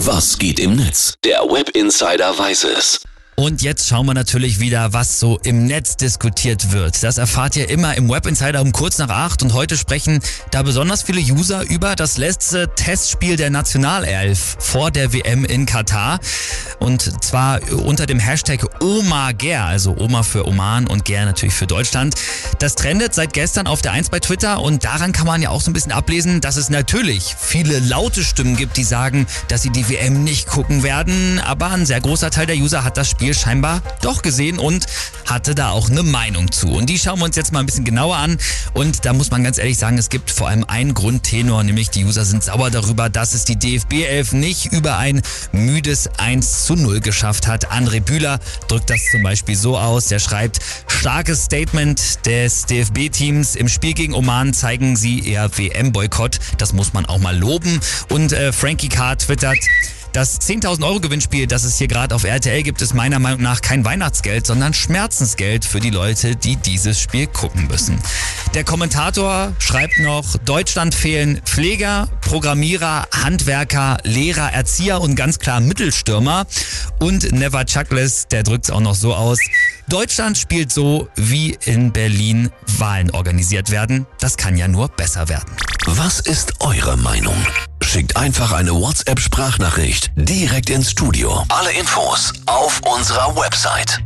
Was geht im Netz? Der Web Insider weiß es. Und jetzt schauen wir natürlich wieder, was so im Netz diskutiert wird. Das erfahrt ihr immer im Web Insider um kurz nach acht und heute sprechen da besonders viele User über das letzte Testspiel der Nationalelf vor der WM in Katar. Und zwar unter dem Hashtag OmaGer, also Oma für Oman und Ger natürlich für Deutschland. Das trendet seit gestern auf der 1 bei Twitter und daran kann man ja auch so ein bisschen ablesen, dass es natürlich viele laute Stimmen gibt, die sagen, dass sie die WM nicht gucken werden. Aber ein sehr großer Teil der User hat das Spiel Spiel scheinbar doch gesehen und hatte da auch eine Meinung zu. Und die schauen wir uns jetzt mal ein bisschen genauer an. Und da muss man ganz ehrlich sagen, es gibt vor allem einen Grundtenor, nämlich die User sind sauer darüber, dass es die DFB 11 nicht über ein müdes 1 zu 0 geschafft hat. André Bühler drückt das zum Beispiel so aus. Der schreibt, starkes Statement des DFB-Teams. Im Spiel gegen Oman zeigen sie eher WM-Boykott. Das muss man auch mal loben. Und äh, Frankie K. twittert, das 10.000 Euro Gewinnspiel, das es hier gerade auf RTL gibt, ist meiner Meinung nach kein Weihnachtsgeld, sondern Schmerzensgeld für die Leute, die dieses Spiel gucken müssen. Der Kommentator schreibt noch, Deutschland fehlen Pfleger, Programmierer, Handwerker, Lehrer, Erzieher und ganz klar Mittelstürmer. Und Never Chuckless, der drückt es auch noch so aus. Deutschland spielt so, wie in Berlin Wahlen organisiert werden. Das kann ja nur besser werden. Was ist eure Meinung? Schickt einfach eine WhatsApp-Sprachnachricht direkt ins Studio. Alle Infos auf unserer Website